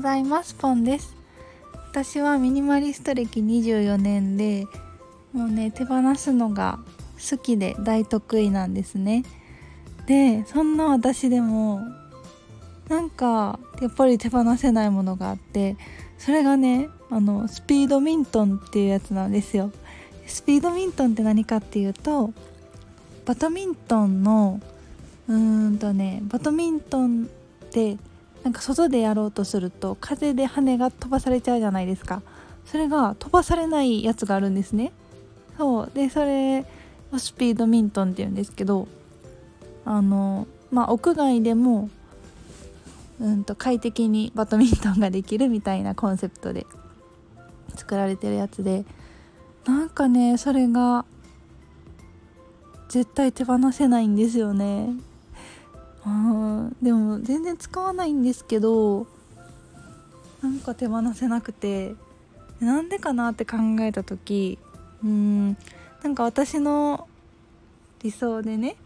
ございます。ポンです。私はミニマリスト歴24年でもうね手放すのが好きで大得意なんですね。でそんな私でもなんかやっぱり手放せないものがあってそれがねあのスピードミントンっていうやつなんですよ。スピードミントンって何かっていうとバドミントンのうーんとねバドミントンってなんか外でやろうとすると風で羽が飛ばされちゃうじゃないですか。それが飛ばされないやつがあるんですね。そう。でそれをスピードミントンって言うんですけどあのまあ屋外でもうんと快適にバドミントンができるみたいなコンセプトで作られてるやつでなんかねそれが絶対手放せないんですよね。あでも全然使わないんですけどなんか手放せなくてなんでかなって考えた時うんなんか私の理想でね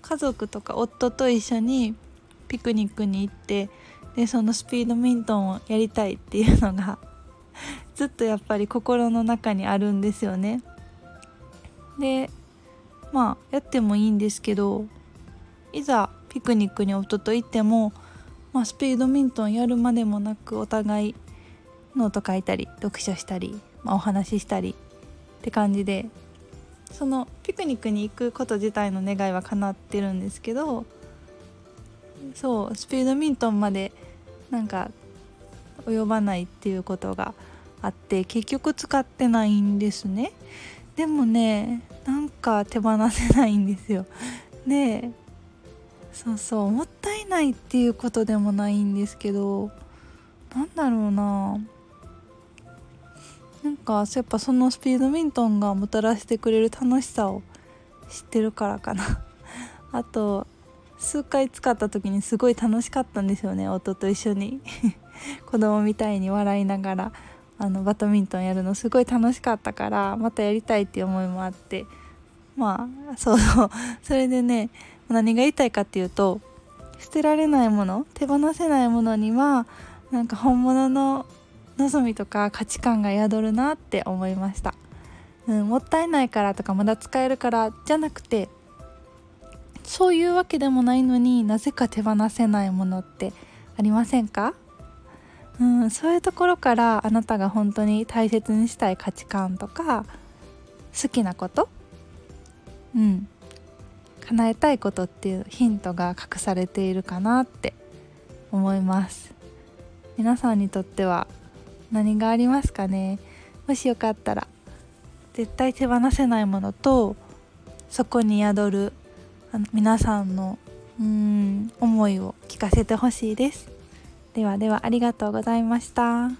家族とか夫と一緒にピクニックに行ってでそのスピードミントンをやりたいっていうのが ずっとやっぱり心の中にあるんですよね。でまあやってもいいんですけどいざピクニックに夫と行っても、まあ、スピードミントンやるまでもなくお互いノート書いたり読書したり、まあ、お話ししたりって感じでそのピクニックに行くこと自体の願いは叶ってるんですけどそうスピードミントンまでなんか及ばないっていうことがあって結局使ってないんですね。でもねなんか手放せないんですよ。でそうそうもったいないっていうことでもないんですけどなんだろうな。なんかやっぱそのスピードミントンがもたらしてくれる楽しさを知ってるからかな。あと数回使った時にすごい楽しかったんですよね夫と一緒に。子供みたいに笑いながらあのバドミントンやるのすごい楽しかったからまたやりたいっていう思いもあって。まあそうそう。それでね何が言いたいかっていうと捨てられないもの手放せないものにはなんか本物の望みとか価値観が宿るなって思いました、うん、もったいないからとかまだ使えるからじゃなくてそういうわけでもないのになぜか手放せないものってありませんか？うん、そういうところからあなたが本当に大切にしたい価値観とか好きなこと？うん。叶えたいことっていうヒントが隠されているかなって思います。皆さんにとっては何がありますかね？もしよかったら絶対手放せないものとそこに宿るあの皆さんのうん思いを聞かせてほしいです。ではではありがとうございました。